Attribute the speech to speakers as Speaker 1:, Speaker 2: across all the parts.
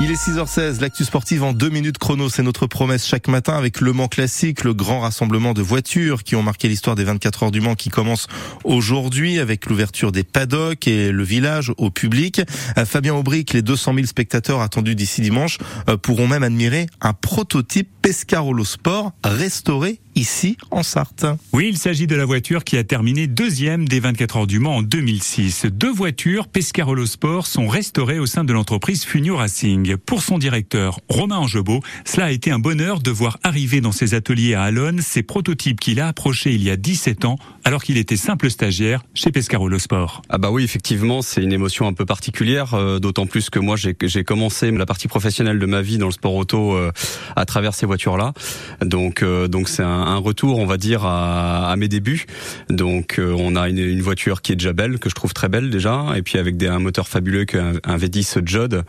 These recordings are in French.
Speaker 1: Il est 6h16, l'actu sportive en deux minutes chrono, c'est notre promesse chaque matin avec Le Mans Classique, le grand rassemblement de voitures qui ont marqué l'histoire des 24 heures du Mans qui commence aujourd'hui avec l'ouverture des paddocks et le village au public. Euh, Fabien Aubric, les 200 000 spectateurs attendus d'ici dimanche euh, pourront même admirer un prototype Pescarolo Sport restauré ici en Sarthe.
Speaker 2: Oui, il s'agit de la voiture qui a terminé deuxième des 24 heures du Mans en 2006. Deux voitures Pescarolo Sport sont restaurées au sein de l'entreprise Funio Racing. Pour son directeur, Romain Angebeau, cela a été un bonheur de voir arriver dans ses ateliers à Alonne ces prototypes qu'il a approchés il y a 17 ans alors qu'il était simple stagiaire chez Pescarolo Sport.
Speaker 3: Ah bah oui, effectivement, c'est une émotion un peu particulière, euh, d'autant plus que moi j'ai commencé la partie professionnelle de ma vie dans le sport auto euh, à travers ces voitures-là. Donc euh, donc c'est un, un, retour, on va dire, à, à mes débuts. Donc on a une, une, voiture qui est déjà belle, que je trouve très belle déjà, et puis avec des, un moteur fabuleux qu'un un V10 Judd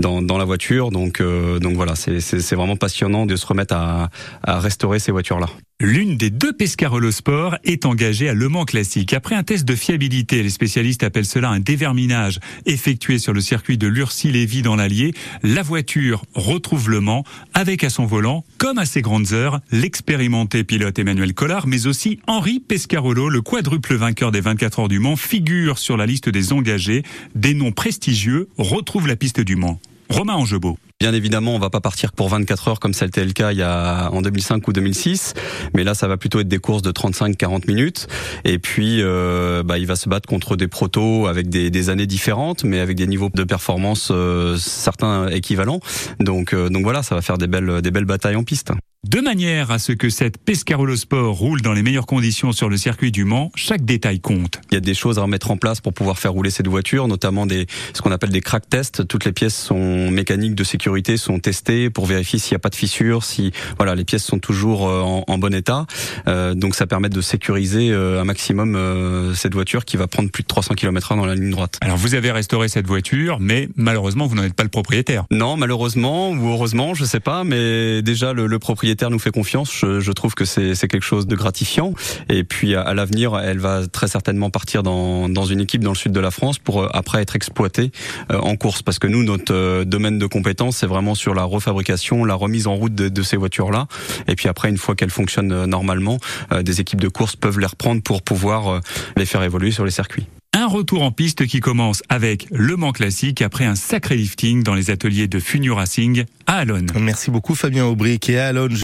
Speaker 3: dans, dans la voiture. Donc donc voilà, c'est vraiment passionnant de se remettre à, à restaurer ces voitures-là.
Speaker 2: L'une des deux Pescarolo Sport est engagée à Le Mans Classique. Après un test de fiabilité, les spécialistes appellent cela un déverminage, effectué sur le circuit de Lurcy-Lévy dans l'Allier, la voiture retrouve Le Mans avec à son volant, comme à ses grandes heures, l'expérimenté pilote Emmanuel Collard, mais aussi Henri Pescarolo, le quadruple vainqueur des 24 heures du Mans, figure sur la liste des engagés. Des noms prestigieux retrouvent la piste du Mans. Romain Angebeau.
Speaker 3: Bien évidemment, on va pas partir pour 24 heures comme ça était le cas il y a en 2005 ou 2006, mais là ça va plutôt être des courses de 35-40 minutes. Et puis, euh, bah, il va se battre contre des protos avec des, des, années différentes, mais avec des niveaux de performance euh, certains équivalents. Donc, euh, donc voilà, ça va faire des belles, des belles batailles en piste.
Speaker 2: De manière à ce que cette Pescarolo Sport roule dans les meilleures conditions sur le circuit du Mans, chaque détail compte.
Speaker 3: Il y a des choses à remettre en place pour pouvoir faire rouler cette voiture, notamment des ce qu'on appelle des crack tests. Toutes les pièces sont mécaniques de sécurité sont testées pour vérifier s'il n'y a pas de fissures, si voilà les pièces sont toujours euh, en, en bon état. Euh, donc ça permet de sécuriser euh, un maximum euh, cette voiture qui va prendre plus de 300 km/h dans la ligne droite.
Speaker 2: Alors vous avez restauré cette voiture, mais malheureusement vous n'en êtes pas le propriétaire.
Speaker 3: Non, malheureusement ou heureusement, je sais pas, mais déjà le, le propriétaire nous fait confiance, je, je trouve que c'est quelque chose de gratifiant. Et puis à, à l'avenir, elle va très certainement partir dans, dans une équipe dans le sud de la France pour euh, après être exploitée euh, en course. Parce que nous, notre euh, domaine de compétence, c'est vraiment sur la refabrication, la remise en route de, de ces voitures-là. Et puis après, une fois qu'elles fonctionnent normalement, des équipes de course peuvent les reprendre pour pouvoir les faire évoluer sur les circuits.
Speaker 2: Un retour en piste qui commence avec Le Mans Classique après un sacré lifting dans les ateliers de Funio Racing à Alonne.
Speaker 1: Merci beaucoup Fabien Aubry et à Alonne.